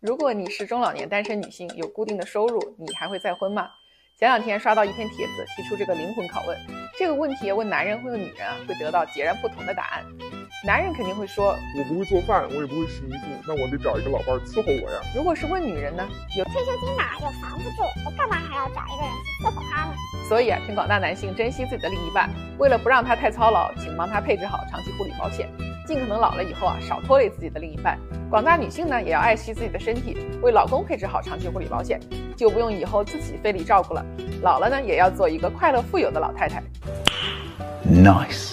如果你是中老年单身女性，有固定的收入，你还会再婚吗？前两天刷到一篇帖子，提出这个灵魂拷问。这个问题问男人或者女人啊，会得到截然不同的答案。男人肯定会说，我不会做饭，我也不会洗衣服，那我得找一个老伴伺候我呀。如果是问女人呢，有退休金拿，有房子住，我干嘛还要找一个人？所以啊，请广大男性珍惜自己的另一半，为了不让他太操劳，请帮他配置好长期护理保险。尽可能老了以后啊，少拖累自己的另一半。广大女性呢，也要爱惜自己的身体，为老公配置好长期护理保险，就不用以后自己费力照顾了。老了呢，也要做一个快乐富有的老太太。Nice。